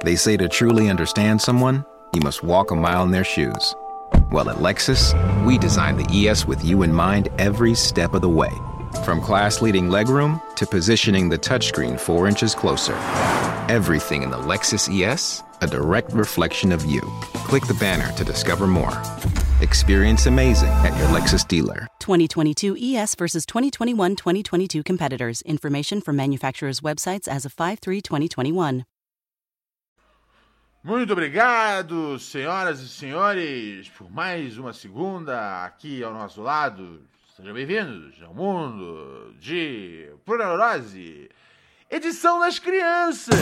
They say to truly understand someone, you must walk a mile in their shoes. Well, at Lexus, we designed the ES with you in mind every step of the way. From class leading legroom to positioning the touchscreen four inches closer. Everything in the Lexus ES, a direct reflection of you. Click the banner to discover more. Experience amazing at your Lexus dealer. 2022 ES versus 2021 2022 competitors. Information from manufacturers' websites as of 5 3 2021. Muito obrigado, senhoras e senhores, por mais uma segunda aqui ao nosso lado. Sejam bem-vindos ao mundo de Pura Neurose, edição das crianças.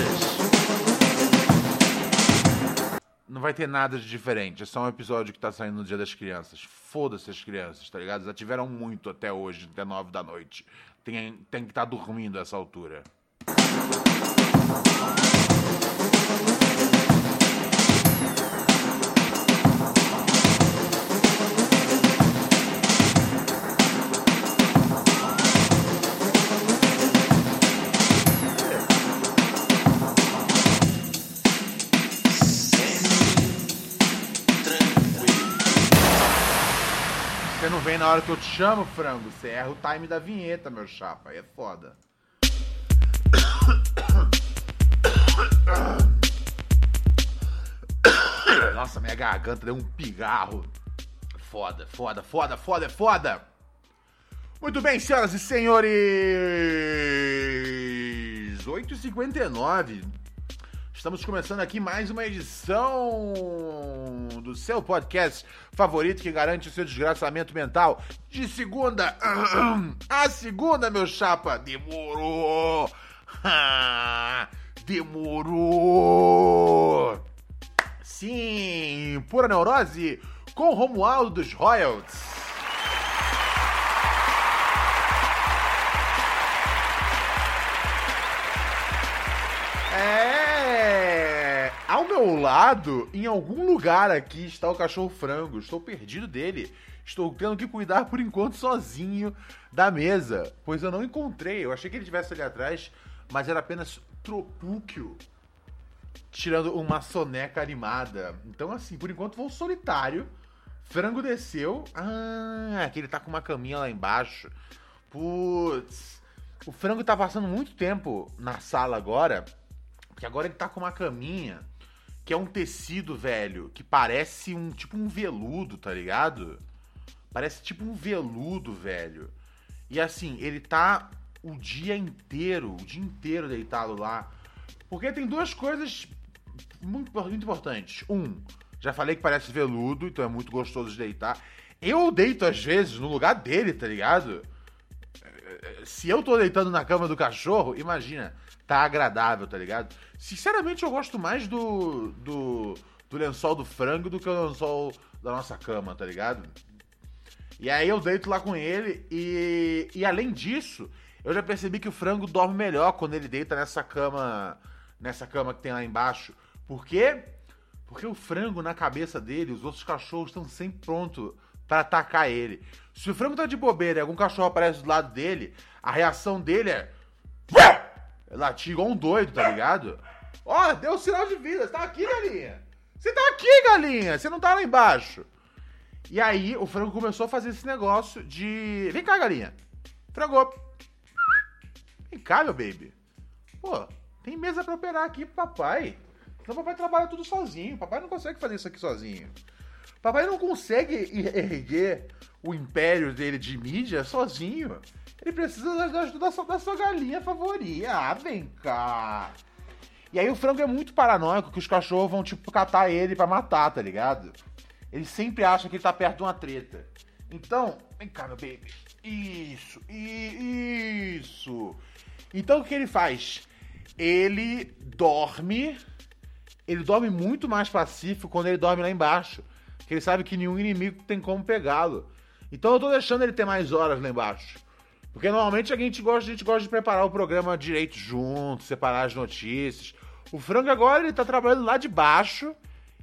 Não vai ter nada de diferente, é só um episódio que tá saindo no Dia das Crianças. Foda-se as crianças, tá ligado? Já tiveram muito até hoje, até nove da noite. Tem, tem que estar tá dormindo a essa altura. Você na hora que eu te chamo, frango. Você erra o time da vinheta, meu chapa. Aí é foda. Nossa, minha garganta deu um pigarro. Foda, foda, foda, foda, foda. Muito bem, senhoras e senhores. 8h59. Estamos começando aqui mais uma edição do seu podcast favorito que garante o seu desgraçamento mental de segunda a segunda, meu chapa. Demorou! Demorou! Sim, pura neurose com Romualdo dos Royals. Ao meu lado, em algum lugar aqui, está o cachorro frango. Estou perdido dele. Estou tendo que cuidar por enquanto sozinho da mesa, pois eu não encontrei. Eu achei que ele estivesse ali atrás, mas era apenas Tropúquio tirando uma soneca animada. Então, assim, por enquanto vou solitário. Frango desceu. Ah, que ele tá com uma caminha lá embaixo. Putz. O frango tá passando muito tempo na sala agora. Porque agora ele tá com uma caminha que é um tecido, velho, que parece um tipo um veludo, tá ligado? Parece tipo um veludo, velho. E assim, ele tá o dia inteiro, o dia inteiro deitado lá. Porque tem duas coisas muito, muito importantes. Um, já falei que parece veludo, então é muito gostoso de deitar. Eu deito às vezes no lugar dele, tá ligado? Se eu tô deitando na cama do cachorro, imagina, tá agradável, tá ligado? Sinceramente, eu gosto mais do, do, do lençol do frango do que o lençol da nossa cama, tá ligado? E aí eu deito lá com ele e, e além disso, eu já percebi que o frango dorme melhor quando ele deita nessa cama, nessa cama que tem lá embaixo. Por quê? Porque o frango na cabeça dele, os outros cachorros estão sempre prontos para atacar ele. Se o frango tá de bobeira e algum cachorro aparece do lado dele, a reação dele é latir igual um doido, tá ligado? Ó, deu sinal de vida. Você tá aqui, galinha. Você tá aqui, galinha. Você não tá lá embaixo. E aí, o frango começou a fazer esse negócio de. Vem cá, galinha. Frango. Vem cá, meu baby. Pô, tem mesa pra operar aqui pro papai. Então, papai trabalha tudo sozinho. Papai não consegue fazer isso aqui sozinho. Papai não consegue erguer o império dele de mídia sozinho. Ele precisa da ajuda da sua, da sua galinha favorita. Ah, vem cá. E aí o frango é muito paranoico que os cachorros vão, tipo, catar ele para matar, tá ligado? Ele sempre acha que ele tá perto de uma treta. Então, vem cá, meu baby. Isso, isso. Então o que ele faz? Ele dorme. Ele dorme muito mais pacífico quando ele dorme lá embaixo. Porque ele sabe que nenhum inimigo tem como pegá-lo. Então eu tô deixando ele ter mais horas lá embaixo. Porque normalmente a gente gosta, a gente gosta de preparar o programa direito junto, separar as notícias. O Frango agora ele tá trabalhando lá de baixo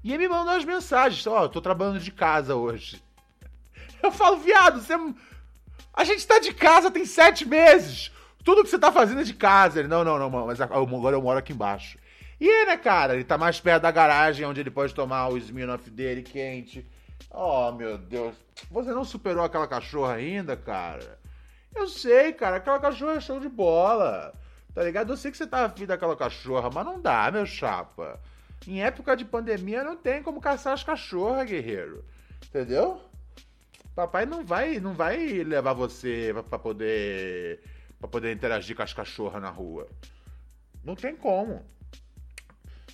e ele me manda as mensagens. Ó, oh, eu tô trabalhando de casa hoje. Eu falo, viado, você. A gente tá de casa tem sete meses. Tudo que você tá fazendo é de casa. Ele, não, não, não, mas agora eu moro aqui embaixo. E é, né, cara? Ele tá mais perto da garagem, onde ele pode tomar o Smirnoff dele quente. Oh, meu Deus. Você não superou aquela cachorra ainda, cara? Eu sei, cara. Aquela cachorra é show de bola. Tá ligado? Eu sei que você tá afim daquela cachorra, mas não dá, meu chapa. Em época de pandemia não tem como caçar as cachorras, guerreiro. Entendeu? Papai não vai, não vai levar você para poder para poder interagir com as cachorras na rua. Não tem como.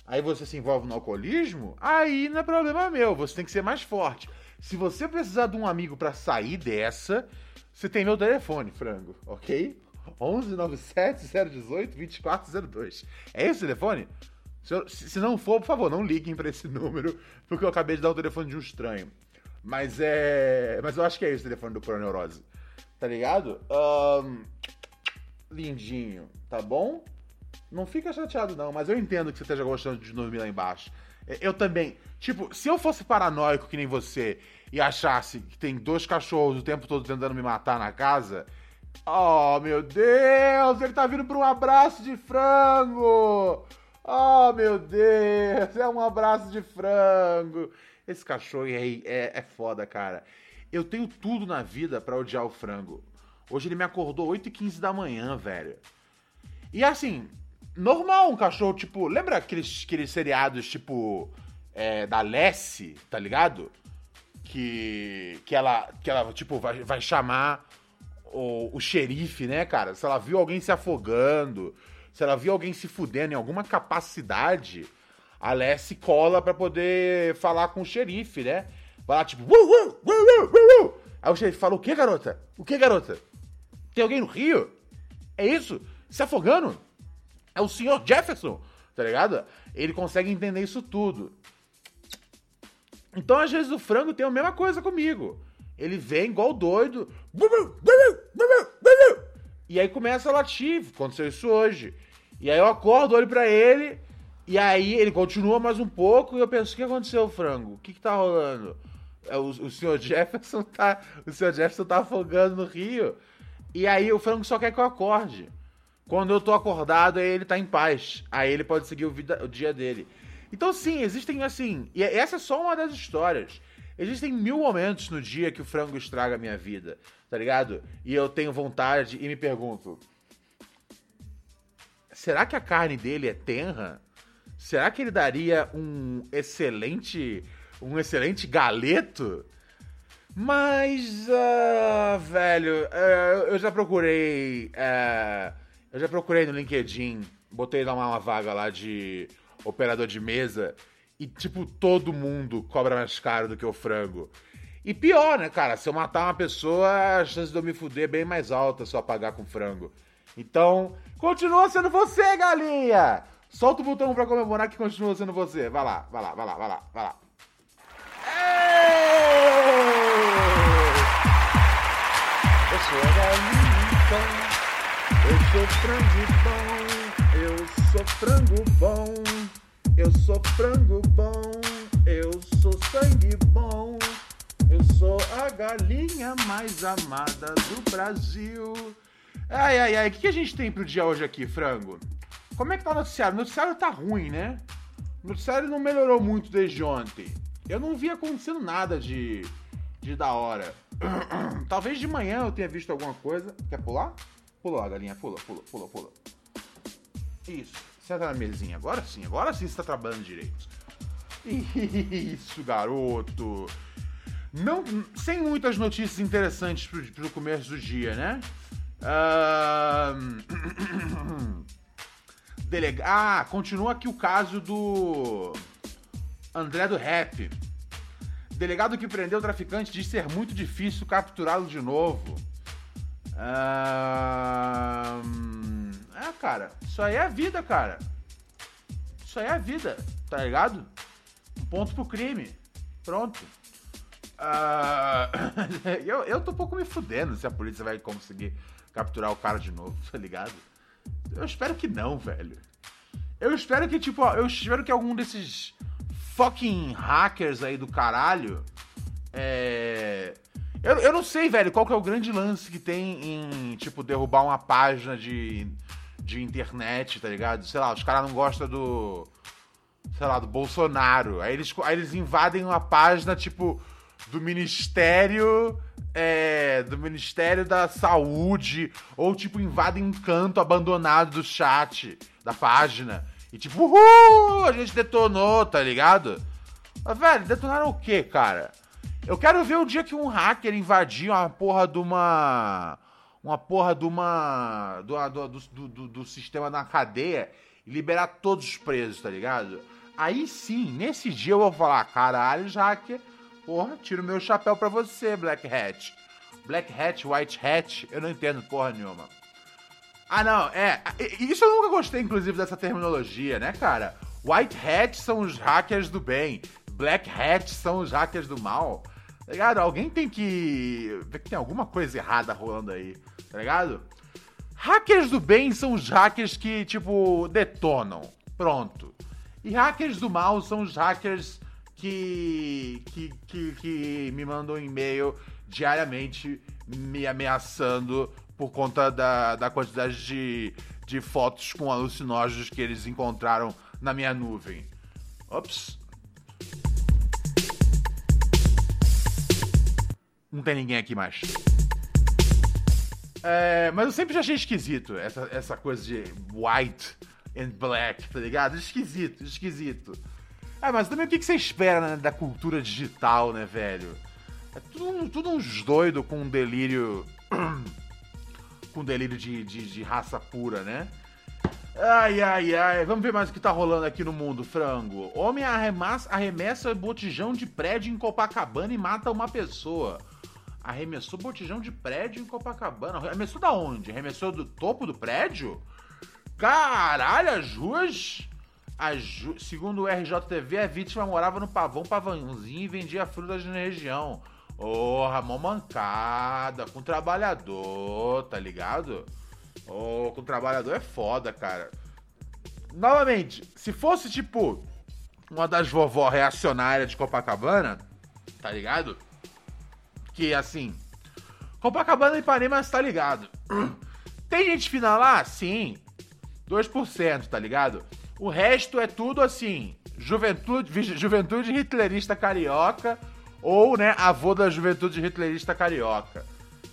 Aí você se envolve no alcoolismo, aí não é problema meu, você tem que ser mais forte. Se você precisar de um amigo para sair dessa, você tem meu telefone, frango, ok? 11 97 018 2402. É esse o telefone? Se, se não for, por favor, não liguem para esse número, porque eu acabei de dar o telefone de um estranho. Mas é. Mas eu acho que é esse o telefone do Proneurose. Tá ligado? Um... Lindinho, tá bom? Não fica chateado, não, mas eu entendo que você esteja gostando de dormir lá embaixo. É, eu também. Tipo, se eu fosse paranoico que nem você e achasse que tem dois cachorros o tempo todo tentando me matar na casa, Oh, meu Deus! Ele tá vindo pra um abraço de frango! Oh, meu Deus! É um abraço de frango! Esse cachorro aí é, é foda, cara. Eu tenho tudo na vida para odiar o frango. Hoje ele me acordou 8h15 da manhã, velho. E assim, normal um cachorro, tipo. Lembra aqueles, aqueles seriados, tipo. É, da Lessie, tá ligado? Que. Que ela, que ela tipo, vai, vai chamar o, o xerife, né, cara? Se ela viu alguém se afogando, se ela viu alguém se fudendo em alguma capacidade, a Lessie cola pra poder falar com o xerife, né? Vai lá, tipo. Uh, uh, uh, Aí o xerife fala: O que, garota? O que, garota? Tem alguém no rio? É isso? Se afogando? É o senhor Jefferson, tá ligado? Ele consegue entender isso tudo. Então, às vezes, o frango tem a mesma coisa comigo. Ele vem igual doido. E aí começa a latir. Aconteceu isso hoje. E aí eu acordo, olho para ele. E aí ele continua mais um pouco. E eu penso: o que aconteceu, frango? O que, que tá rolando? É, o, o senhor Jefferson tá. O senhor Jefferson tá afogando no rio. E aí o frango só quer que eu acorde. Quando eu tô acordado, aí ele tá em paz. Aí ele pode seguir o, vida, o dia dele. Então, sim, existem assim. E essa é só uma das histórias. Existem mil momentos no dia que o frango estraga a minha vida, tá ligado? E eu tenho vontade e me pergunto: será que a carne dele é tenra? Será que ele daria um excelente, um excelente galeto? Mas, uh, velho, uh, eu já procurei, uh, eu já procurei no LinkedIn, botei lá uma vaga lá de operador de mesa e, tipo, todo mundo cobra mais caro do que o frango. E pior, né, cara? Se eu matar uma pessoa, a chance de eu me fuder é bem mais alta se eu apagar com frango. Então, continua sendo você, galinha! Solta o botão pra comemorar que continua sendo você. Vai lá, vai lá, vai lá, vai lá, vai lá. Eu sou a galinha, eu sou frango bom, eu sou frango bom. Eu sou frango bom, eu sou sangue bom, eu sou a galinha mais amada do Brasil. Ai, ai, ai, o que a gente tem pro dia hoje aqui, frango? Como é que tá o noticiário? O noticiário tá ruim, né? O noticiário não melhorou muito desde ontem. Eu não vi acontecendo nada de, de da hora. Talvez de manhã eu tenha visto alguma coisa. Quer pular? Pula, galinha, pula, pula, pula, pula. Isso. Senta na mesinha. Agora sim, agora sim você tá trabalhando direito. Isso, garoto. Não, sem muitas notícias interessantes pro, pro começo do dia, né? Uh... Delega... Ah, continua aqui o caso do André do Rap. Delegado que prendeu o traficante diz ser muito difícil capturá-lo de novo. Uh... É, cara, isso aí é a vida, cara. Isso aí é a vida, tá ligado? Um ponto pro crime. Pronto. Uh... eu, eu tô um pouco me fudendo se a polícia vai conseguir capturar o cara de novo, tá ligado? Eu espero que não, velho. Eu espero que, tipo, eu espero que algum desses fucking hackers aí do caralho. É. Eu, eu não sei, velho, qual que é o grande lance que tem em, tipo, derrubar uma página de de internet, tá ligado? Sei lá, os caras não gostam do, sei lá, do Bolsonaro. Aí eles, aí eles invadem uma página, tipo, do Ministério. É, do Ministério da Saúde. Ou, tipo, invadem um canto abandonado do chat, da página. E tipo, uhul, a gente detonou, tá ligado? Mas, velho, detonaram o quê, cara? Eu quero ver o dia que um hacker invadiu uma porra de uma. Uma porra de uma. Do, do, do, do, do sistema na cadeia e liberar todos os presos, tá ligado? Aí sim, nesse dia eu vou falar, caralho, hacker, porra, tiro meu chapéu pra você, Black Hat. Black Hat, White Hat, eu não entendo porra nenhuma. Ah, não, é. Isso eu nunca gostei, inclusive, dessa terminologia, né, cara? White Hat são os hackers do bem, Black Hat são os hackers do mal. Tá ligado? Alguém tem que ver que tem alguma coisa errada rolando aí, tá ligado? Hackers do bem são os hackers que, tipo, detonam. Pronto. E hackers do mal são os hackers que, que, que, que me mandam e-mail diariamente me ameaçando por conta da, da quantidade de, de fotos com alucinógenos que eles encontraram na minha nuvem. Ops. Não tem ninguém aqui mais. É, mas eu sempre já achei esquisito essa, essa coisa de white and black, tá ligado? Esquisito, esquisito. Ah, mas também o que, você espera né, da cultura digital, né, velho? É tudo, tudo uns doidos com um delírio com delírio de, de, de, raça pura, né? Ai, ai, ai. Vamos ver mais o que tá rolando aqui no mundo, frango. Homem arremessa, arremessa botijão de prédio em Copacabana e mata uma pessoa. Arremessou botijão de prédio em Copacabana. Arremessou da onde? Arremessou do topo do prédio? Caralho, as ruas. As, segundo o RJTV, a vítima morava no pavão pavãozinho e vendia frutas na região. Porra, mó mancada, com trabalhador, tá ligado? Oh, com trabalhador é foda, cara. Novamente, se fosse tipo uma das vovó reacionárias de Copacabana, tá ligado? Que assim, Copacabana e Ipanema tá ligado. Tem gente fina lá? Sim. 2%, tá ligado? O resto é tudo assim, juventude, juventude hitlerista carioca ou, né, avô da juventude hitlerista carioca.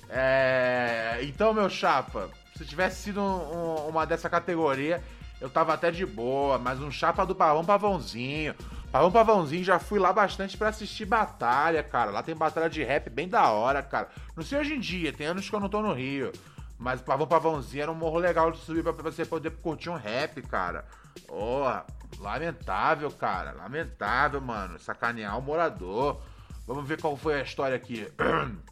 É... Então, meu chapa, se tivesse sido um, uma dessa categoria, eu tava até de boa, mas um chapa do Pavão Pavãozinho. Pavão Pavãozinho, já fui lá bastante para assistir batalha, cara. Lá tem batalha de rap bem da hora, cara. Não sei hoje em dia, tem anos que eu não tô no Rio. Mas o Pavão Pavãozinho era um morro legal de subir pra você poder curtir um rap, cara. Porra, lamentável, cara. Lamentável, mano. Sacanear o morador. Vamos ver qual foi a história aqui.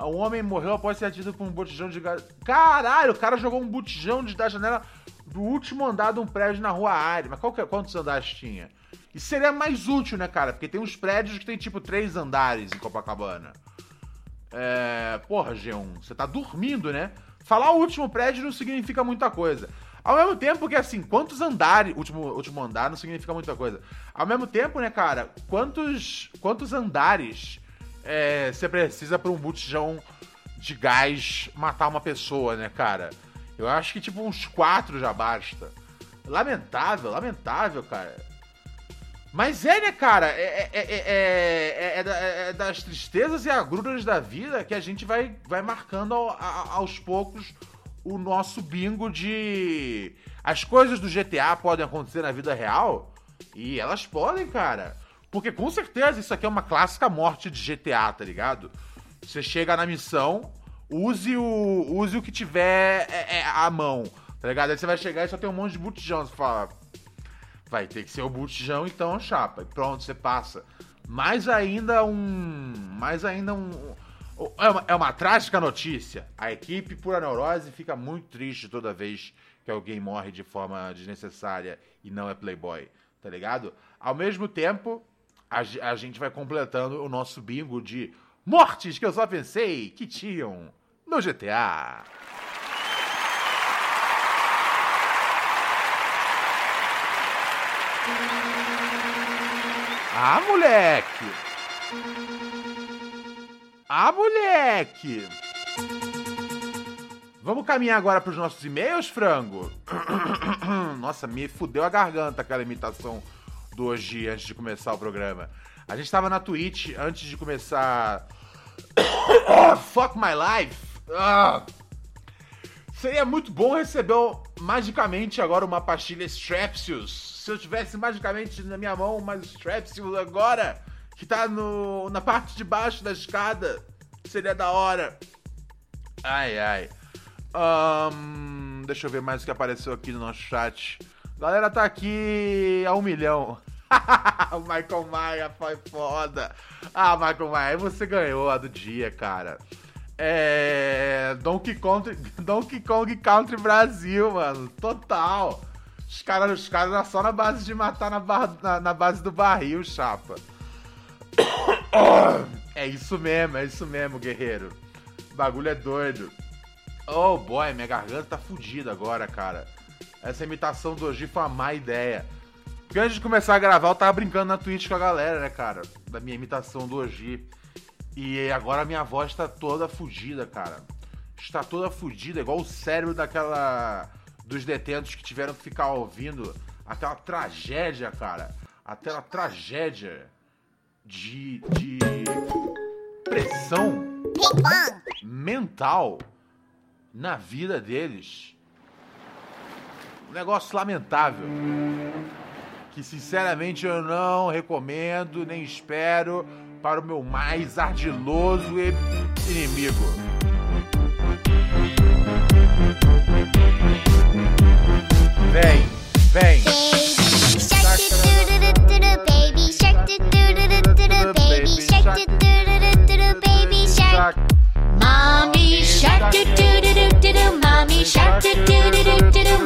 Um homem morreu após ser atingido por um botijão de gás. Caralho, o cara jogou um botijão de, da janela do último andar de um prédio na rua Ari. Mas qual que, é, quantos andares tinha? Isso seria mais útil, né, cara? Porque tem uns prédios que tem tipo três andares em Copacabana. É. Porra, G1, você tá dormindo, né? Falar o último prédio não significa muita coisa. Ao mesmo tempo que, assim, quantos andares. Último, último andar não significa muita coisa. Ao mesmo tempo, né, cara, quantos, quantos andares é, você precisa para um botijão de gás matar uma pessoa, né, cara? Eu acho que, tipo, uns quatro já basta. Lamentável, lamentável, cara. Mas é, né, cara? É, é, é, é, das tristezas e agruras da vida que a gente vai, vai marcando ao, a, aos poucos o nosso bingo de. As coisas do GTA podem acontecer na vida real? E elas podem, cara. Porque com certeza isso aqui é uma clássica morte de GTA, tá ligado? Você chega na missão, use o, use o que tiver é, é, à mão, tá ligado? Aí você vai chegar e só tem um monte de botijão. Você fala, vai ter que ser o botijão então, chapa. E pronto, você passa. Mais ainda um. Mais ainda um. É uma, é uma trágica notícia. A equipe, pura neurose, fica muito triste toda vez que alguém morre de forma desnecessária e não é Playboy, tá ligado? Ao mesmo tempo, a, a gente vai completando o nosso bingo de mortes que eu só pensei que tinham no GTA. Ah, moleque! Ah, moleque! Vamos caminhar agora para os nossos e-mails, frango? Nossa, me fudeu a garganta aquela imitação do hoje antes de começar o programa. A gente tava na Twitch antes de começar. Fuck my life! Ah. Seria muito bom receber magicamente agora uma pastilha Strepsils. Se eu tivesse magicamente na minha mão uma Strepsils agora, que tá no, na parte de baixo da escada, seria da hora. Ai, ai. Um, deixa eu ver mais o que apareceu aqui no nosso chat. Galera tá aqui a um milhão. o Michael Maia foi foda. Ah, Michael Maia, você ganhou a do dia, cara. É. Donkey Kong, Donkey Kong Country Brasil, mano. Total. Os caras os cara só na base de matar na, na, na base do barril, chapa. É isso mesmo, é isso mesmo, guerreiro. O bagulho é doido. Oh boy, minha garganta tá fodida agora, cara. Essa imitação do Oji foi uma má ideia. Porque antes de começar a gravar, eu tava brincando na Twitch com a galera, né, cara? Da minha imitação do Oji. E agora minha voz tá toda fodida, cara. Está toda fodida, igual o cérebro daquela. dos detentos que tiveram que ficar ouvindo aquela tragédia, cara. Aquela tragédia de. de. pressão mental na vida deles. Um negócio lamentável. Que sinceramente eu não recomendo nem espero para o meu mais ardiloso inimigo. Vem, vem. Do do do do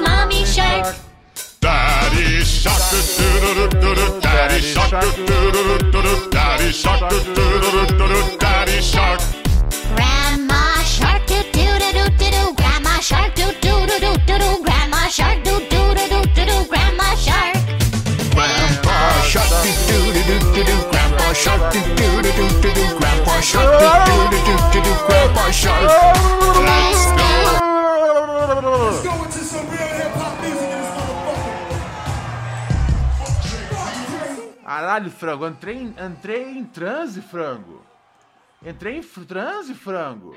mommy shark Daddy shark Daddy shark Grandma shark do do do do do do Grandma shark do do do do do do Grandma shark do do do do do do Grandma shark Grandpa shark do do do do do Grandpa shark do do do do do do Grandpa shark do do do do do do Grandpa shark Let's go Caralho, frango, entrei em, entrei em transe, frango. Entrei em transe, frango.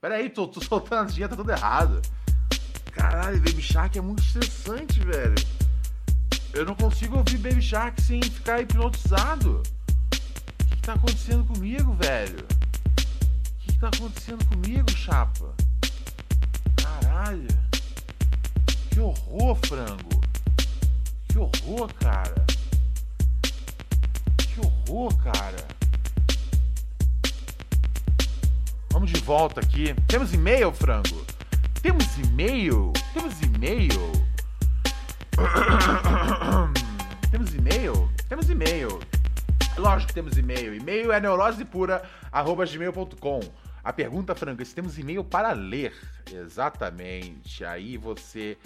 Pera aí, tô, tô soltando as vinhetas tudo errado. Caralho, Baby Shark é muito estressante, velho. Eu não consigo ouvir Baby Shark sem ficar hipnotizado. O que, que tá acontecendo comigo, velho? O que, que tá acontecendo comigo, chapa? Caralho. Que horror, frango. Que horror, cara. Horror, cara. Vamos de volta aqui. Temos e-mail, frango? Temos e-mail? Temos e-mail? temos e-mail? Temos e-mail. Lógico que temos e-mail. E-mail é neurosepura.gmail.com. A pergunta, frango, é se temos e-mail para ler. Exatamente. Aí você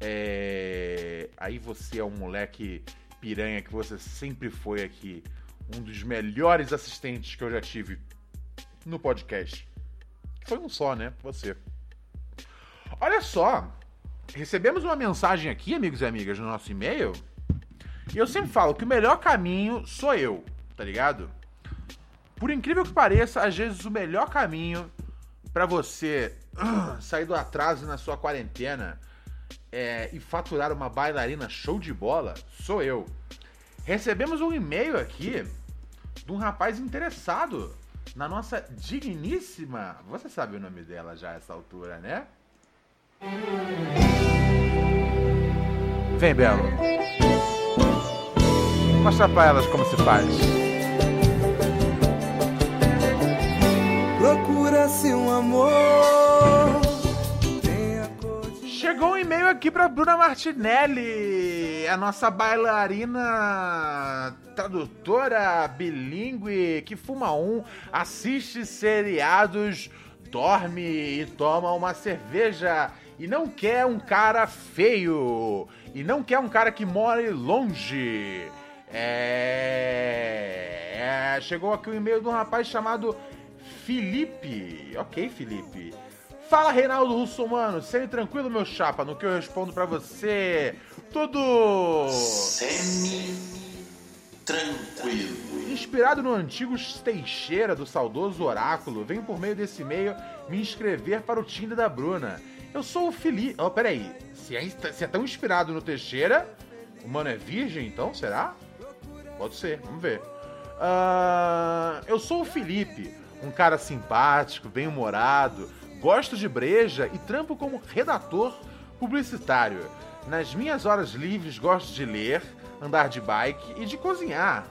é. Aí você é um moleque piranha que você sempre foi aqui. Um dos melhores assistentes que eu já tive no podcast. Foi um só, né? Você. Olha só. Recebemos uma mensagem aqui, amigos e amigas, no nosso e-mail. E eu sempre falo que o melhor caminho sou eu, tá ligado? Por incrível que pareça, às vezes o melhor caminho pra você ah, sair do atraso na sua quarentena é, e faturar uma bailarina show de bola sou eu. Recebemos um e-mail aqui de um rapaz interessado na nossa digníssima. Você sabe o nome dela já a essa altura, né? Vem, Belo. Mostra pra elas como se faz. Procura-se um amor. Chegou um e-mail aqui pra Bruna Martinelli, a nossa bailarina, tradutora bilíngue que fuma um, assiste seriados, dorme e toma uma cerveja e não quer um cara feio e não quer um cara que more longe. É... é, chegou aqui um e-mail de um rapaz chamado Felipe. Ok, Felipe. Fala, Reinaldo Russomano, sempre tranquilo, meu chapa, no que eu respondo pra você. Tudo Semi-tranquilo. inspirado no antigo Teixeira do saudoso Oráculo, venho por meio desse e-mail me inscrever para o Tinder da Bruna. Eu sou o Felipe. Oh, peraí. Se é, se é tão inspirado no Teixeira, o mano é virgem então? Será? Pode ser, vamos ver. Ah, eu sou o Felipe, um cara simpático, bem-humorado, gosto de breja e trampo como redator publicitário. Nas minhas horas livres gosto de ler, andar de bike e de cozinhar.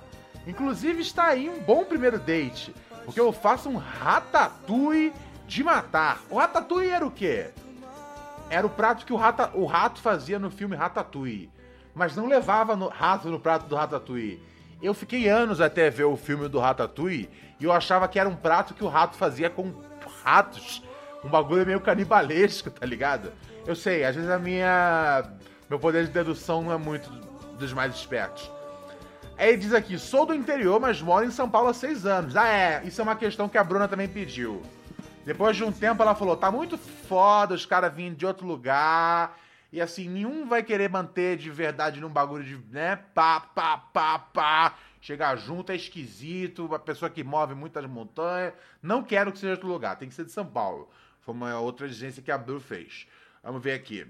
Inclusive está aí um bom primeiro date, porque eu faço um ratatouille de matar. O ratatouille era o quê? Era o prato que o, rata, o rato fazia no filme Ratatouille. Mas não levava no, rato no prato do Ratatouille. Eu fiquei anos até ver o filme do Ratatouille e eu achava que era um prato que o rato fazia com ratos. Um bagulho meio canibalesco, tá ligado? Eu sei, às vezes a minha. Meu poder de dedução não é muito dos mais espertos. Aí diz aqui: sou do interior, mas moro em São Paulo há seis anos. Ah, é, isso é uma questão que a Bruna também pediu. Depois de um tempo ela falou: tá muito foda os caras vindo de outro lugar. E assim, nenhum vai querer manter de verdade num bagulho de, né? Pá, pá, pá, pá. Chegar junto é esquisito. Uma pessoa que move muitas montanhas. Não quero que seja outro lugar. Tem que ser de São Paulo. Foi uma outra exigência que a Bruna fez. Vamos ver aqui.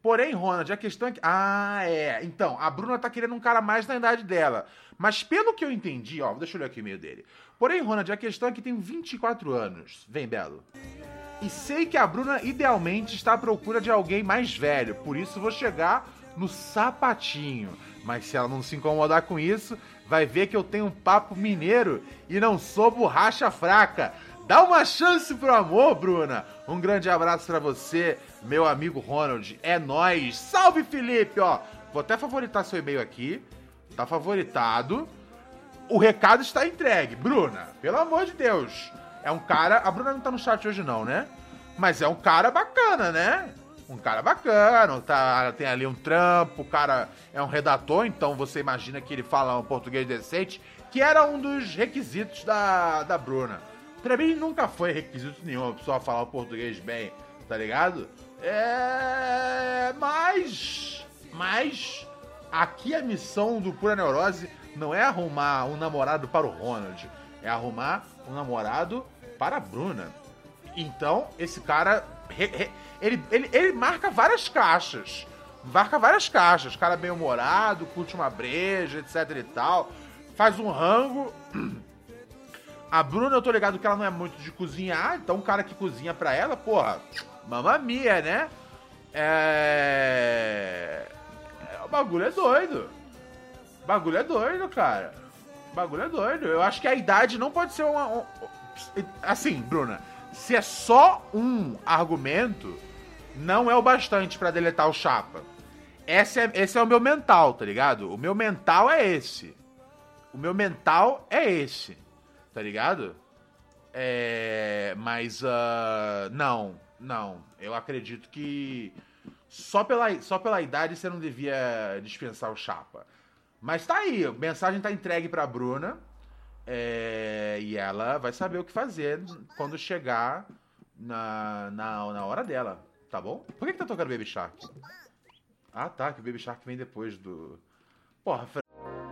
Porém, Ronald, a questão é que. Ah, é. Então, a Bruna tá querendo um cara mais na idade dela. Mas pelo que eu entendi, ó, deixa eu olhar aqui o e-mail dele. Porém, Ronald, a questão é que tem 24 anos. Vem, Belo. E sei que a Bruna idealmente está à procura de alguém mais velho, por isso vou chegar no sapatinho. Mas se ela não se incomodar com isso, vai ver que eu tenho um papo mineiro e não sou borracha fraca. Dá uma chance pro amor, Bruna. Um grande abraço pra você, meu amigo Ronald. É nóis. Salve, Felipe, ó. Vou até favoritar seu e-mail aqui. Tá favoritado. O recado está entregue. Bruna, pelo amor de Deus. É um cara. A Bruna não tá no chat hoje, não, né? Mas é um cara bacana, né? Um cara bacana, tá, tem ali um trampo, o cara é um redator, então você imagina que ele fala um português decente, que era um dos requisitos da, da Bruna. Pra mim nunca foi requisito nenhum a pessoa falar o português bem, tá ligado? É. Mas. Mas. Aqui a missão do Pura Neurose não é arrumar um namorado para o Ronald, é arrumar um namorado para a Bruna. Então, esse cara. ele, ele, ele marca várias caixas. Marca várias caixas. Cara bem humorado, curte uma breja, etc e tal. Faz um rango. A Bruna, eu tô ligado que ela não é muito de cozinhar, então o cara que cozinha pra ela, porra, mamma mia, né? É. é, O bagulho é doido. O bagulho é doido, cara. O bagulho é doido. Eu acho que a idade não pode ser uma. um- Assim, Bruna, se é só um argumento, não é o bastante pra deletar o chapa. Esse é, esse é o meu mental, tá ligado? O meu mental é esse. O meu mental é esse, tá ligado? É. Mas. ah, não, não. Eu acredito que. Só pela, só pela idade você não devia dispensar o chapa. Mas tá aí, a mensagem tá entregue pra Bruna. é, e ela vai saber o que fazer quando chegar na, na, na hora dela, tá bom? Por que, que tá tocando Baby Shark? Ah, tá, que o Baby Shark vem depois do. Porra,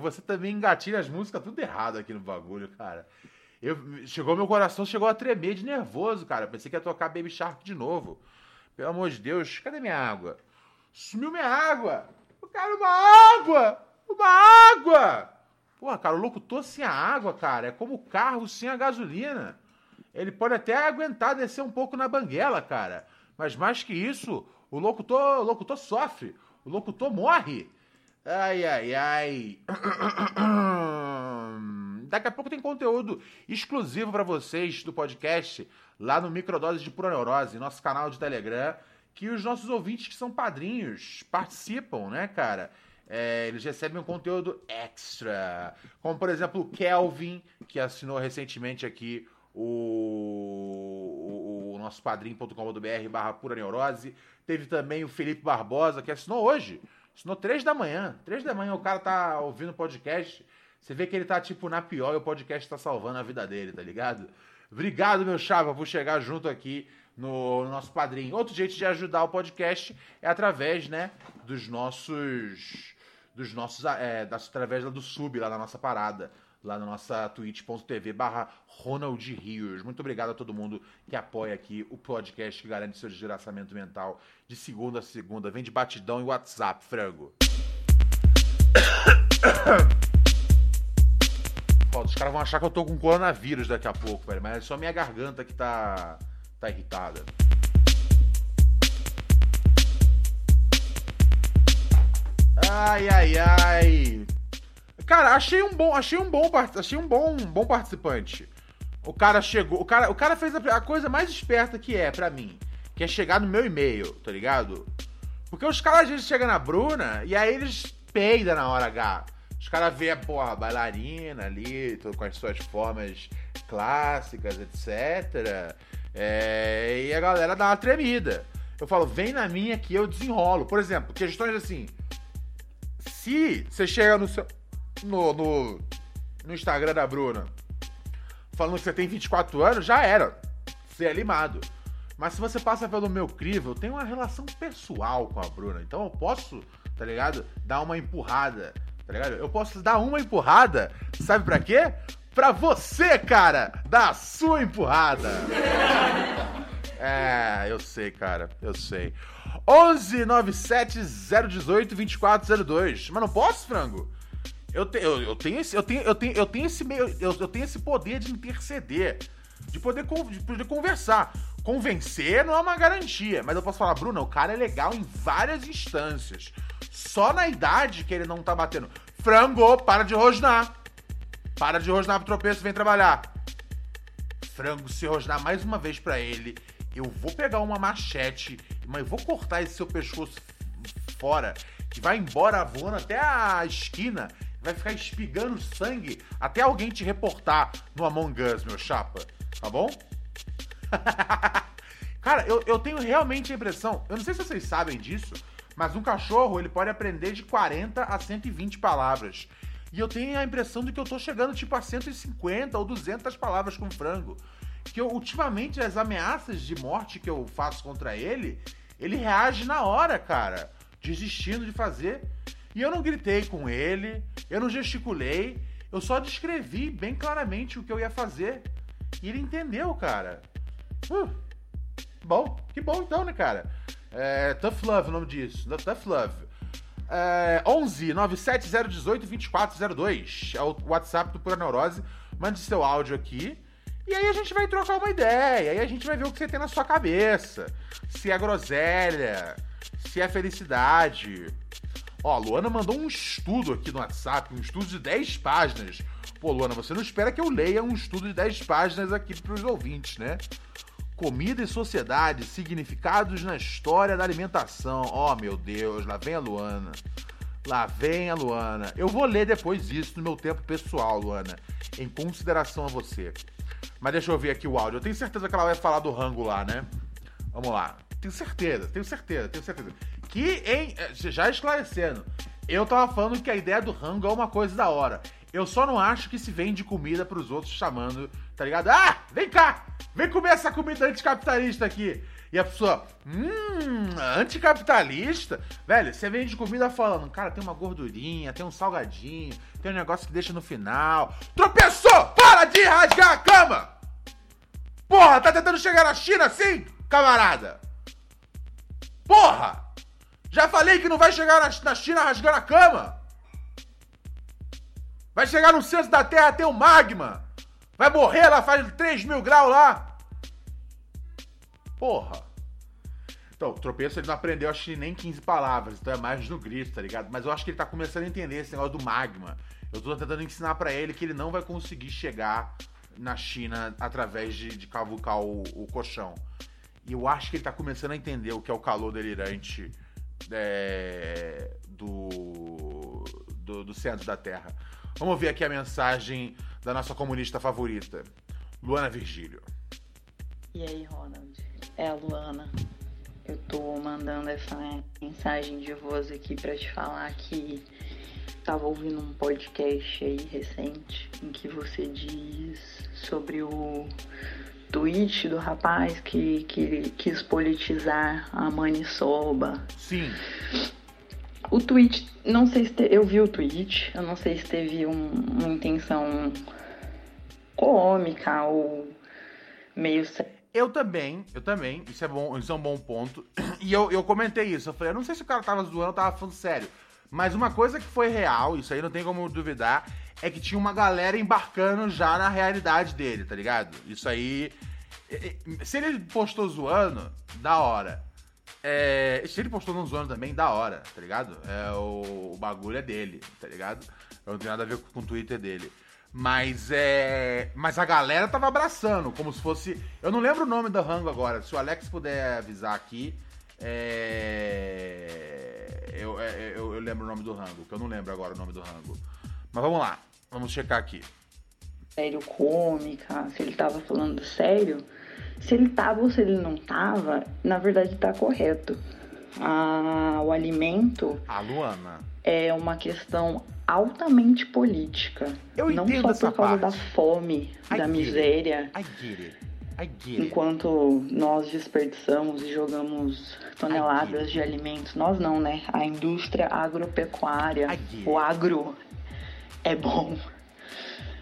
Você também engatilha as músicas tudo errado aqui no bagulho, cara. Eu, chegou meu coração, chegou a tremer de nervoso, cara. Pensei que ia tocar Baby Shark de novo. Pelo amor de Deus, cadê minha água? Sumiu minha água! Eu quero uma água! Uma água! Porra, cara, o locutor sem a água, cara, é como o carro sem a gasolina. Ele pode até aguentar descer um pouco na banguela, cara. Mas mais que isso, o locutor, o locutor sofre. O locutor morre. Ai, ai, ai. Daqui a pouco tem conteúdo exclusivo para vocês do podcast lá no Microdose de Pura Neurose, nosso canal de Telegram, que os nossos ouvintes que são padrinhos participam, né, cara? É, eles recebem um conteúdo extra. Como, por exemplo, o Kelvin, que assinou recentemente aqui o, o, o nosso padrim.com.br barra pura neurose. Teve também o Felipe Barbosa, que assinou hoje. Assinou três da manhã. Três da manhã o cara tá ouvindo podcast. Você vê que ele tá, tipo, na pior e o podcast tá salvando a vida dele, tá ligado? Obrigado, meu chapa, por chegar junto aqui no, no nosso padrinho. Outro jeito de ajudar o podcast é através, né, dos nossos. Dos nossos. É, através do sub lá na nossa parada. Lá na nossa twitch.tv barra Ronald Rios. Muito obrigado a todo mundo que apoia aqui o podcast que garante seu desgraçamento mental de segunda a segunda. Vem de batidão e WhatsApp, frango. Os caras vão achar que eu tô com coronavírus daqui a pouco, velho. Mas é só minha garganta que tá, tá irritada. Ai, ai, ai. Cara, achei um bom, achei um bom, achei um bom, um bom participante. O cara chegou, o cara, o cara fez a, a coisa mais esperta que é pra mim, que é chegar no meu e-mail, tá ligado? Porque os caras às vezes chegam na Bruna e aí eles peidam na hora H. Os caras vê, porra, a bailarina ali, com as suas formas clássicas, etc. É, e a galera dá uma tremida. Eu falo, vem na minha que eu desenrolo. Por exemplo, questões assim. Se você chega no seu. No, no, no Instagram da Bruna falando que você tem 24 anos, já era. Você é limado. Mas se você passa pelo meu crivo, eu tenho uma relação pessoal com a Bruna. Então eu posso, tá ligado? Dar uma empurrada, tá ligado? Eu posso dar uma empurrada, sabe pra quê? Pra você, cara, dar a sua empurrada. É, eu sei, cara, eu sei. 11 97 018 2402. Mas não posso, frango? Eu, te- eu, eu tenho esse, eu tenho, eu tenho, eu tenho esse meio, eu, eu tenho esse poder de interceder, de poder, de poder conversar. Convencer não é uma garantia, mas eu posso falar, Bruno, o cara é legal em várias instâncias. Só na idade que ele não tá batendo. Frango, para de rosnar. Para de rosnar pro tropeço, vem trabalhar. Frango, se rosnar mais uma vez pra ele, eu vou pegar uma machete, mas vou cortar esse seu pescoço fora, que vai embora voando até a esquina, vai ficar espigando sangue até alguém te reportar no Among Us, meu chapa. Tá bom? Cara, eu, eu tenho realmente a impressão, eu não sei se vocês sabem disso, mas um cachorro ele pode aprender de 40 a 120 palavras. E eu tenho a impressão de que eu tô chegando tipo a 150 ou 200 palavras com frango. Que eu, ultimamente as ameaças de morte que eu faço contra ele, ele reage na hora, cara, desistindo de fazer. E eu não gritei com ele, eu não gesticulei, eu só descrevi bem claramente o que eu ia fazer. E ele entendeu, cara. Uh, bom, que bom então, né, cara? É, Tough Love, o nome disso. Tough Love. É, 11 97018 2402 é o WhatsApp do Pura Neurose. Mande seu áudio aqui. E aí a gente vai trocar uma ideia. Aí a gente vai ver o que você tem na sua cabeça. Se é groselha, se é felicidade. Ó, a Luana mandou um estudo aqui no WhatsApp, um estudo de 10 páginas. Pô, Luana, você não espera que eu leia um estudo de 10 páginas aqui pros ouvintes, né? Comida e sociedade, significados na história da alimentação. Oh, meu Deus, lá vem a Luana. Lá vem a Luana. Eu vou ler depois isso no meu tempo pessoal, Luana, em consideração a você. Mas deixa eu ver aqui o áudio. Eu tenho certeza que ela vai falar do rango lá, né? Vamos lá. Tenho certeza, tenho certeza, tenho certeza. Que, em, eh, já esclarecendo, eu tava falando que a ideia do rango é uma coisa da hora. Eu só não acho que se vende comida pros outros chamando, tá ligado? Ah, vem cá! Vem comer essa comida anticapitalista aqui. E a pessoa, hum, anticapitalista? Velho, você vende comida falando, cara, tem uma gordurinha, tem um salgadinho, tem um negócio que deixa no final. Tropeçou! Para de rasgar a cama! Porra, tá tentando chegar na China assim, camarada? Porra! Já falei que não vai chegar na, na China rasgando a cama! Vai chegar no centro da Terra ter um magma! Vai morrer lá, faz 3 mil graus lá! Porra! Então, o tropeço ele não aprendeu, acho que nem 15 palavras, então é mais no grito, tá ligado? Mas eu acho que ele tá começando a entender esse negócio do magma. Eu tô tentando ensinar pra ele que ele não vai conseguir chegar na China através de, de cavucar o, o colchão. E eu acho que ele tá começando a entender o que é o calor delirante é, do, do, do centro da Terra. Vamos ver aqui a mensagem da nossa comunista favorita, Luana Virgílio. E aí, Ronald? É a Luana. Eu tô mandando essa mensagem de voz aqui pra te falar que tava ouvindo um podcast aí recente em que você diz sobre o tweet do rapaz que, que quis politizar a Manisoba. Sim. O tweet, não sei se te- eu vi o tweet, eu não sei se teve um- uma intenção cômica ou meio Eu também, eu também. Isso é bom, isso é um bom ponto. E eu, eu comentei isso. Eu falei, eu não sei se o cara tava zoando ou tava falando sério. Mas uma coisa que foi real, isso aí não tem como duvidar, é que tinha uma galera embarcando já na realidade dele, tá ligado? Isso aí. Se ele postou zoando, da hora. É, se ele postou não zoando também, da hora, tá ligado? É, o, o bagulho é dele, tá ligado? Não tem nada a ver com, com o Twitter dele. Mas é. Mas a galera tava abraçando, como se fosse. Eu não lembro o nome do rango agora. Se o Alex puder avisar aqui. É... Eu, é, eu, eu lembro o nome do rango, que eu não lembro agora o nome do rango. Mas vamos lá, vamos checar aqui. sério cômica, se ele tava falando sério. Se ele tava ou se ele não tava, na verdade tá correto. Ah, o alimento A Luana. é uma questão altamente política. Eu não entendo só por causa parte. da fome, I da get it. miséria. I get it. I get it. Enquanto nós desperdiçamos e jogamos toneladas de alimentos, nós não, né? A indústria agropecuária, o agro é bom.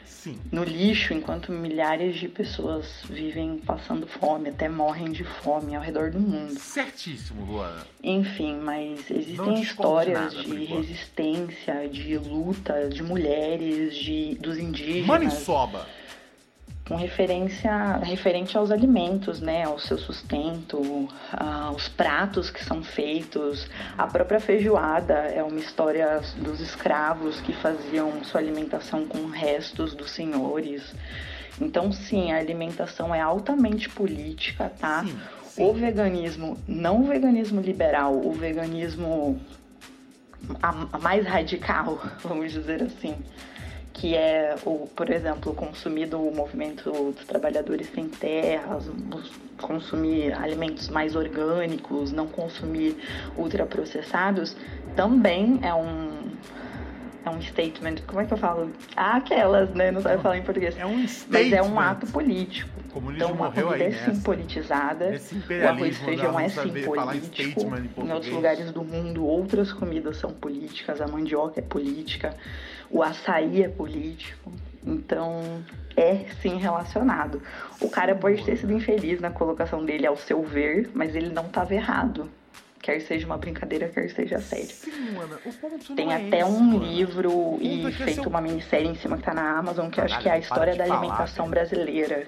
Sim. No lixo, enquanto milhares de pessoas vivem passando fome, até morrem de fome ao redor do mundo. Certíssimo, Luana. Enfim, mas existem histórias nada, de resistência, de luta de mulheres, de dos indígenas Maniçoba. Com referência referente aos alimentos, né, ao seu sustento, aos pratos que são feitos. A própria feijoada é uma história dos escravos que faziam sua alimentação com restos dos senhores. Então, sim, a alimentação é altamente política, tá? Sim, sim. O veganismo, não o veganismo liberal, o veganismo a, a mais radical, vamos dizer assim, que é, o, por exemplo, consumir do movimento dos trabalhadores sem terras, consumir alimentos mais orgânicos, não consumir ultraprocessados, também é um é um statement, como é que eu falo? Ah, aquelas, né? Não sabe falar em português. É um Mas é um statement. ato político. O comunismo Então, a morreu comida é sim politizada. O arroz e feijão é sim político. statement em Em outros lugares do mundo, outras comidas são políticas. A mandioca é política. O açaí é político. Então, é sim relacionado. O cara pode ter sido infeliz na colocação dele ao seu ver, mas ele não estava errado. Quer seja uma brincadeira, quer seja sério. Sim. O ponto Tem não é até esse, um Luana. livro e é que feito é o- uma minissérie em cima que tá na Amazon, que eu acho Caralho, que é a história da falar, alimentação velho. brasileira.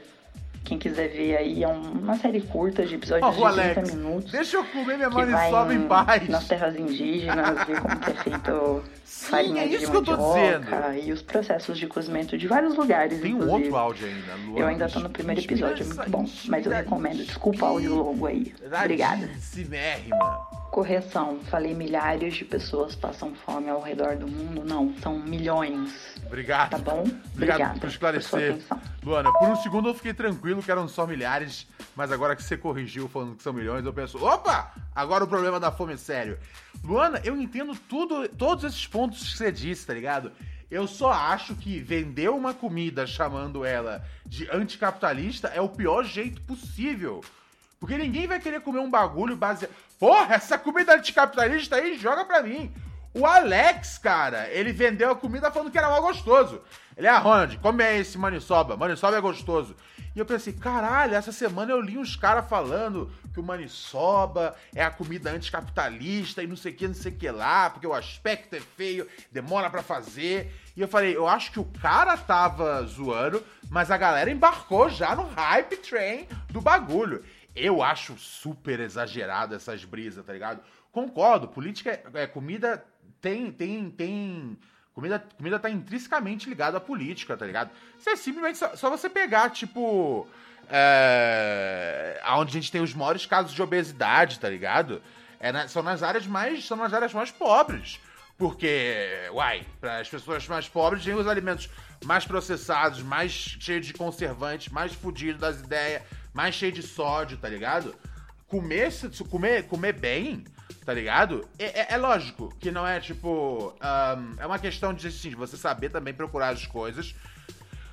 Quem quiser ver aí, é um- uma série curta de episódios Ó, de o 30 Alex, minutos. deixa eu comer minha maniçoba em paz. nas terras indígenas, ver como que é feito farinha é de isso que eu tô mandioca e os processos de cozimento de vários lugares, Tem um inclusive. outro áudio ainda, Luana. Eu ainda tô no primeiro episódio, é muito bom, mas eu recomendo. Desculpa o áudio longo aí. Obrigada. Correção, falei milhares de pessoas passam fome ao redor do mundo. Não, são milhões. Obrigado. Tá bom? Obrigado Obrigada por por esclarecer. atenção. Luana, por um segundo eu fiquei tranquilo que eram só milhares, mas agora que você corrigiu falando que são milhões, eu penso, opa! Agora o problema da fome é sério. Luana, eu entendo tudo, todos esses pontos que você disse, tá ligado? Eu só acho que vender uma comida chamando ela de anticapitalista é o pior jeito possível. Porque ninguém vai querer comer um bagulho baseado. Porra, essa comida anticapitalista aí joga pra mim. O Alex, cara, ele vendeu a comida falando que era mal gostoso. Ele, ah, Ronald, come aí esse maniçoba. Maniçoba é gostoso. E eu pensei, caralho, essa semana eu li uns caras falando que o maniçoba é a comida anticapitalista e não sei o que, não sei o que lá, porque o aspecto é feio, demora pra fazer. E eu falei, eu acho que o cara tava zoando, mas a galera embarcou já no hype train do bagulho. Eu acho super exagerado essas brisas, tá ligado? Concordo, política é, é comida tem tem tem comida comida tá intrinsecamente ligada à política, tá ligado? Isso é simplesmente só, só você pegar tipo é, aonde a gente tem os maiores casos de obesidade, tá ligado? É na- são nas áreas mais são nas áreas mais pobres. Porque, uai, para as pessoas mais pobres tem os alimentos mais processados, mais cheios de conservantes, mais fodidos das ideias, mais cheio de sódio, tá ligado? Comer, comer, comer bem, tá ligado? É, é- é lógico que não é tipo. ahn, é uma questão de, assim, de você saber também procurar as coisas.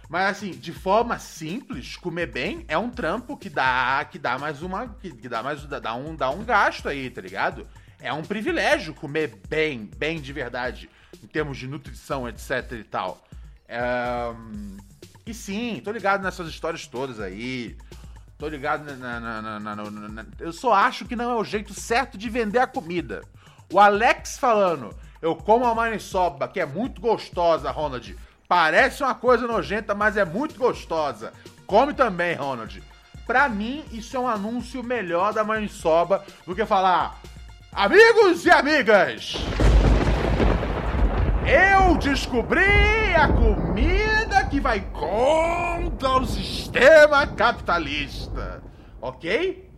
Mas assim, de forma simples, comer bem é um trampo que dá, que dá mais uma, que, que dá mais, dá um, dá um gasto aí, tá ligado? É um privilégio comer bem, bem de verdade, em termos de nutrição, etc e tal. Hum, e sim, tô ligado nessas histórias todas aí. Tô ligado na, na- na- Eu só acho que não é o jeito certo de vender a comida. O Alex falando, eu como a maniçoba, que é muito gostosa, Ronald. Parece uma coisa nojenta, mas é muito gostosa. Come também, Ronald. Pra mim, isso é um anúncio melhor da maniçoba do que falar... Amigos e amigas! Eu descobri a comida que vai contra o sistema capitalista, ok?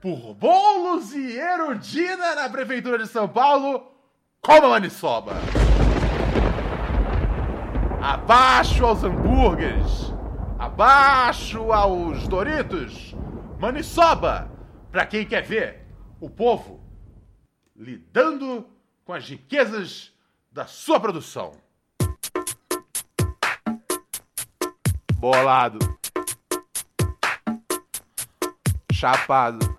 Por bolos e erudina na prefeitura de São Paulo, coma maniçoba. Abaixo aos hambúrgueres, abaixo aos Doritos, maniçoba pra quem quer ver o povo lidando com as riquezas da sua produção. Bolado. Chapado.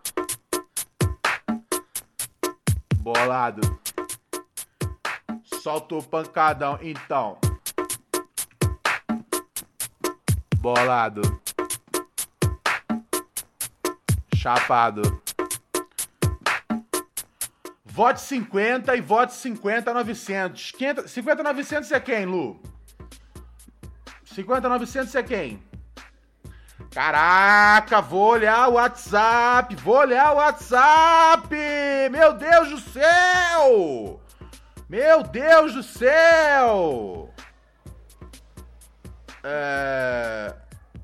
Bolado. Solta o pancadão, então. Bolado. Chapado. Vote 50 e vote 50 900. 500 50 900 é quem, Lu? 50 900 é quem? Caraca, vou olhar o WhatsApp, vou olhar o WhatsApp! Meu Deus do céu! Meu Deus do céu! É...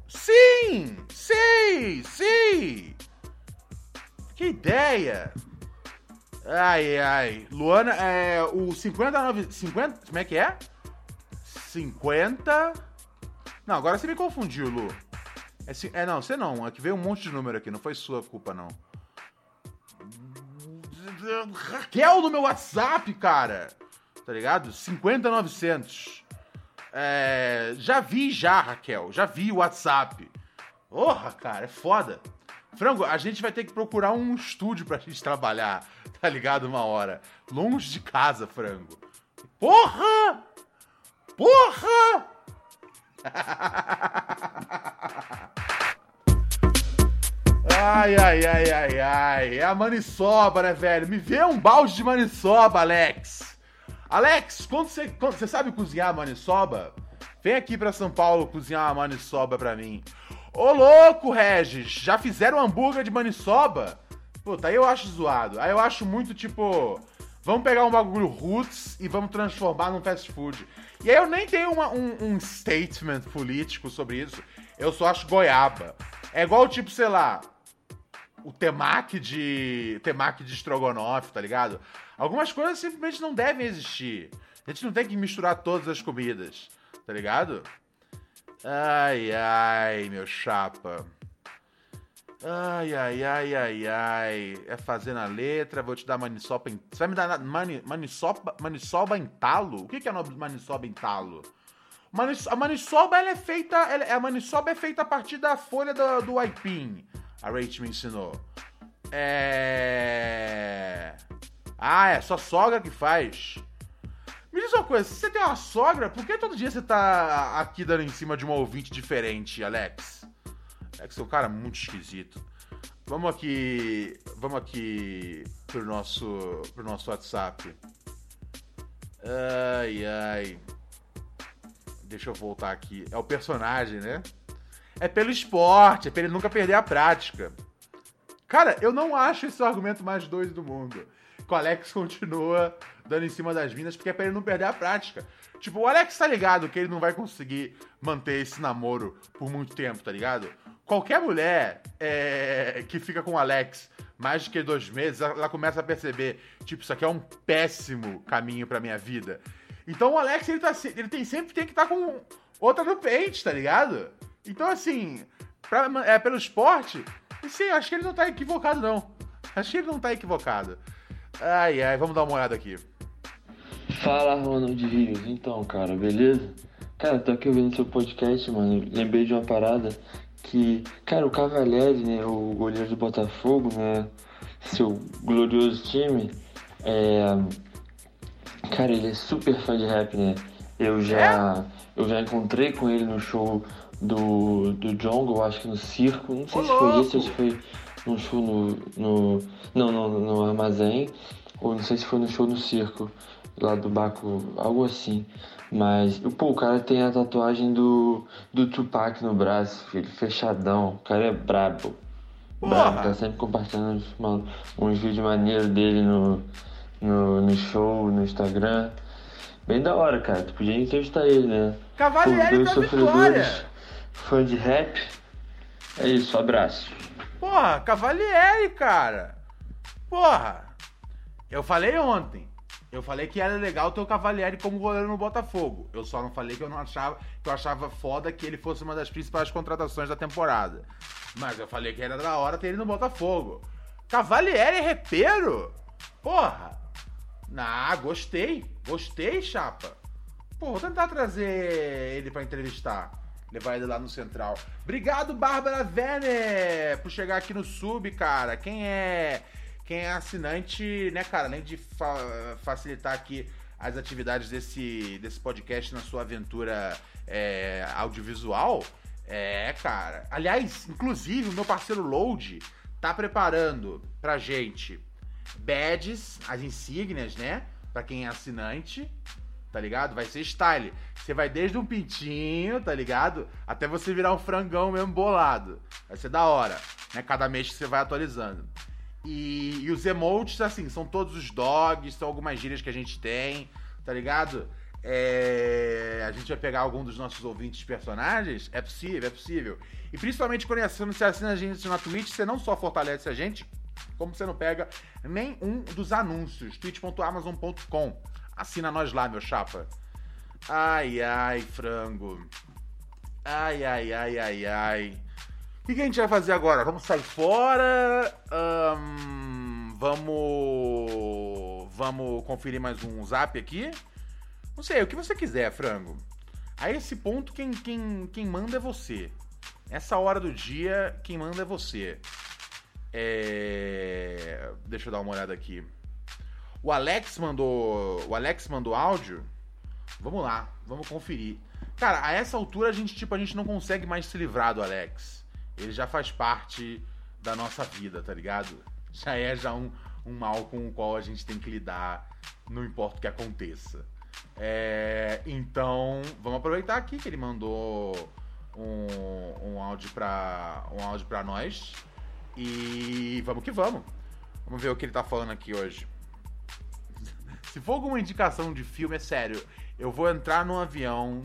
Sim! Sim! Sim! Que ideia! Ai, ai. Luana, é, o 59... 50... Como é que é? 50... Não, agora você me confundiu, Lu. É, ci- é, não, você não. É que veio um monte de número aqui. Não foi sua culpa, não. Raquel no meu WhatsApp, cara. Tá ligado? 50900. É, já vi já, Raquel. Já vi o WhatsApp. Porra, cara, é foda. Frango, a gente vai ter que procurar um estúdio pra gente trabalhar, tá ligado? Uma hora. Longe de casa, frango. Porra! Porra! Ai, ai, ai, ai, ai. É a maniçoba, né, velho? Me vê um balde de maniçoba, Alex. Alex, quando você, quando você sabe cozinhar maniçoba? Vem aqui pra São Paulo cozinhar uma maniçoba pra mim. Ô, louco, Regis. Já fizeram hambúrguer de maniçoba? Puta, aí eu acho zoado. Aí eu acho muito, tipo... Vamos pegar um bagulho roots e vamos transformar num fast food. E aí eu nem tenho uma- um, um statement político sobre isso. Eu só acho goiaba. É igual, tipo, sei lá o temaki de temaki de estrogonofe, tá ligado? Algumas coisas simplesmente não devem existir. A gente não tem que misturar todas as comidas, tá ligado? Ai, ai, meu chapa. Ai, ai, ai, ai, ai. É fazer na letra, vou te dar maniçoba em... Você vai me dar mani, maniçoba, maniçoba em talo? O que é maniçoba em talo? Manis- a maniçoba, ela é feita... ela- a maniçoba é feita a partir da folha do, do aipim. A Rach me ensinou. É... Ah, é sua sogra que faz. Me diz uma coisa, se você tem uma sogra, por que todo dia você tá aqui dando em cima de uma ouvinte diferente, Alex? É um cara muito esquisito. Vamos aqui. Vamos aqui pro nosso. pro nosso WhatsApp. Ai, ai. Deixa eu voltar aqui. É o personagem, né? É pelo esporte, é pra ele nunca perder a prática. Cara, eu não acho esse o argumento mais doido do mundo. Que o Alex continua dando em cima das minas porque é pra ele não perder a prática. Tipo, o Alex tá ligado que ele não vai conseguir manter esse namoro por muito tempo, tá ligado? Qualquer mulher é, que fica com o Alex mais de que dois meses, ela começa a perceber, tipo, isso aqui é um péssimo caminho pra minha vida. Então o Alex, ele, tá, ele tem, sempre tem que estar com outra no pente, tá ligado? Então, assim, pra, é, pelo esporte, sim, acho que ele não tá equivocado, não. Acho que ele não tá equivocado. Ai, ai, vamos dar uma olhada aqui. Fala, Ronald Rios. Então, cara, beleza? Cara, tô aqui ouvindo seu podcast, mano. Lembrei de uma parada que, cara, o Cavalieri, né, o goleiro do Botafogo, né, seu glorioso time, é... Cara, ele é super fã de rap, né? Eu já, eu já encontrei com ele no show do, do Jungle, acho que no circo. Não sei Ô, se foi louco! ou se foi num show no, no. Não, no, no armazém. Ou não sei se foi no show no circo, lá do Baco, algo assim. Mas, pô, o cara tem a tatuagem do, do Tupac no braço, filho, fechadão. O cara é brabo. Brabo, tá sempre compartilhando uns, mal- uns vídeos maneiros dele no, no, no show, no Instagram. Bem da hora, cara. Tu podia entrevistar ele, né? Cavalieri da vitória! fã de rap. É isso, abraço. Porra, Cavalieri, cara. Porra. Eu falei ontem. Eu falei que era legal ter o Cavalieri como goleiro no Botafogo. Eu só não falei que eu não achava que eu achava foda que ele fosse uma das principais contratações da temporada. Mas eu falei que era da hora ter ele no Botafogo. Cavalieri é repeiro? Porra. Ah, gostei. Gostei, chapa. Pô, vou tentar trazer ele pra entrevistar. Levar ele lá no Central. Obrigado, Bárbara Vene, por chegar aqui no Sub, cara. Quem é quem é assinante, né, cara, além de fa- facilitar aqui as atividades desse, desse podcast na sua aventura é, audiovisual, é, cara. Aliás, inclusive, o meu parceiro Load tá preparando pra gente badges, as insígnias, né? Pra quem é assinante, tá ligado? Vai ser style. Você vai desde um pintinho, tá ligado? Até você virar um frangão mesmo bolado. Vai ser da hora, né? Cada mês que você vai atualizando. E, e os emotes, assim, são todos os dogs, são algumas gírias que a gente tem, tá ligado? É, a gente vai pegar algum dos nossos ouvintes personagens? É possível, é possível. E principalmente quando você assina a gente na Twitch, você não só fortalece a gente, como você não pega nenhum dos anúncios. twitch.amazon.com. Assina nós lá, meu chapa. Ai, ai, frango. Ai, ai, ai, ai, ai. Que, que a gente vai fazer agora? Vamos sair fora? Ahn, vamos. Vamos conferir mais um zap aqui? Não sei, o que você quiser, frango. A esse ponto, quem, quem, quem manda é você. Essa hora do dia, quem manda é você. É... Deixa eu dar uma olhada aqui. O Alex mandou. O Alex mandou áudio. Vamos lá, vamos conferir. Cara, a essa altura a gente, tipo, a gente não consegue mais se livrar do Alex. Ele já faz parte da nossa vida, tá ligado? Já é já um, um mal com o qual a gente tem que lidar, não importa o que aconteça. É, então, vamos aproveitar aqui que ele mandou um, um áudio pra, um áudio pra nós. E vamos que vamos. Vamos ver o que ele tá falando aqui hoje. Se for alguma indicação de filme, é sério. Eu vou entrar num avião,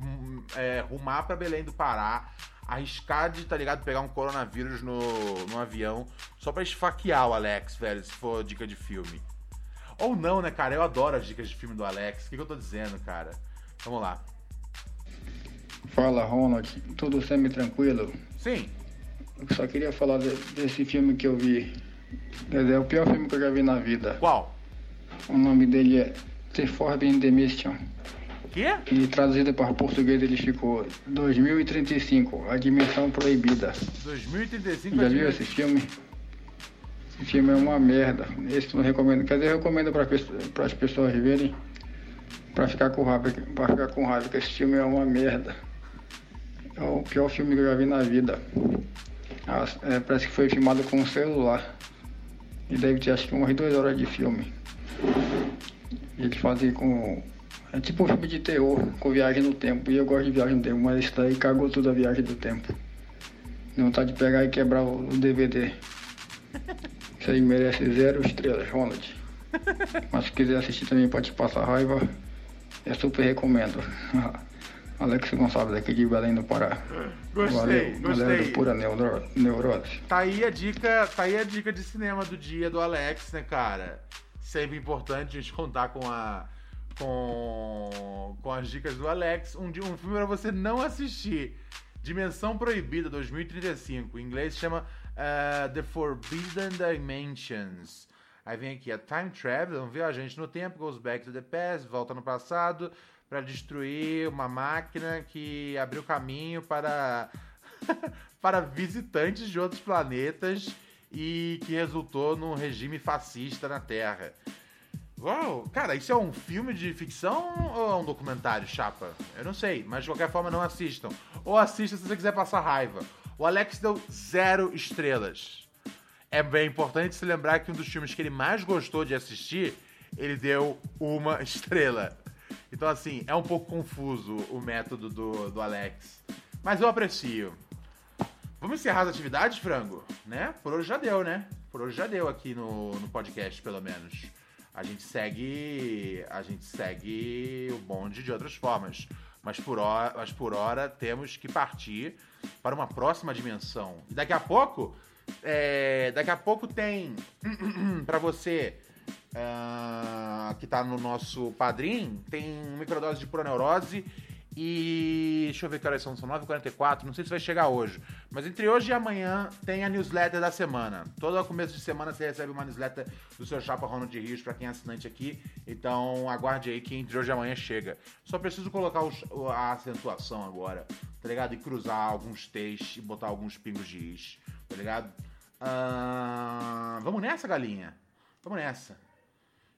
hum, é, rumar pra Belém do Pará, arriscar de, tá ligado, pegar um coronavírus no, no avião, só pra esfaquear o Alex, velho, se for dica de filme. Ou não, né, cara? Eu adoro as dicas de filme do Alex. O que, que eu tô dizendo, cara? Vamos lá. Fala, Ronald. Tudo semi-tranquilo? Sim. Eu só queria falar de- desse filme que eu vi. Quer dizer, É o pior filme que eu já vi na vida. Qual? O nome dele é The Forbidden Mission. Quê? E traduzido para o português ele ficou 2035, A Dimensão Proibida. 2035 Já viu esse filme? Esse filme é uma merda. Esse não recomendo. Quer dizer, eu recomendo para as pessoas verem. Pra ficar com raiva, pra ficar com raiva, que esse filme é uma merda. É o pior filme que eu já vi na vida. É, parece que foi filmado com um celular. E deve ter acho que umas duas horas de filme. Eles fazem com. É tipo um filme de terror, com viagem no tempo. E eu gosto de viagem no tempo, mas esse daí cagou tudo a viagem do tempo. Não tá de pegar e quebrar o DVD. Isso aí merece zero estrelas, Ronald. Mas se quiser assistir também pode passar raiva, eu super recomendo. Alex Gonçalves aqui de Belém do Pará. Gostei, Valeu, galera gostei. do Pura Neuro- Neurose. Tá aí a dica, tá aí a dica de cinema do dia do Alex, né, cara? Sempre importante a gente contar com a com as dicas do Alex. Um, um filme pra você não assistir. Dimensão Proibida 2035. Em inglês chama eh, The Forbidden Dimensions. Aí vem aqui a Time Travel, um viajante no tempo, goes back to the past, volta no passado para destruir uma máquina que abriu caminho para para visitantes de outros planetas e que resultou num regime fascista na Terra. Uau, cara, isso é um filme de ficção ou é um documentário, chapa? Eu não sei, mas de qualquer forma não assistam. Ou assista se você quiser passar raiva. O Alex deu zero estrelas. É bem importante se lembrar que um dos filmes que ele mais gostou de assistir, ele deu uma estrela. Então, assim, é um pouco confuso o método do, do Alex. Mas eu aprecio. Vamos encerrar as atividades, frango? Né? Por hoje já deu, né? Por hoje já deu aqui no, no podcast, pelo menos. A gente segue. A gente segue o bonde de outras formas. Mas por hora, mas por hora temos que partir para uma próxima dimensão. E daqui a pouco. é, daqui a pouco tem para você ah, que tá no nosso padrim, tem microdose de pura neurose e deixa eu ver que horas são, são 9h44, não sei se vai chegar hoje. Mas entre hoje e amanhã tem a newsletter da semana. Todo começo de semana você recebe uma newsletter do seu Chapa Ronald Rios para quem é assinante aqui. Então aguarde aí que entre hoje e amanhã chega. Só preciso colocar a acentuação agora, tá ligado? E cruzar alguns T's e botar alguns pingos de is, tá ligado? Vamos nessa, galinha? Vamos nessa.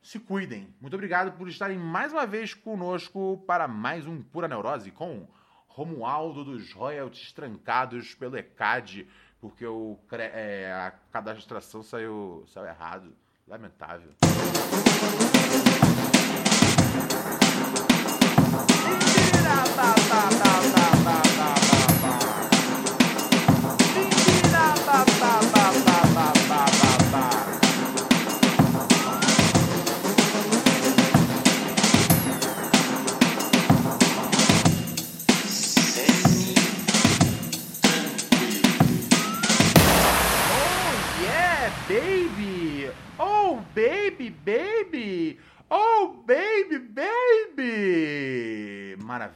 Se cuidem. Muito obrigado por estarem mais uma vez conosco para mais um Pura Neurose com Romualdo dos royalties trancados pelo ECAD, porque o, é, a cadastração saiu, saiu errado. Lamentável. Oh baby!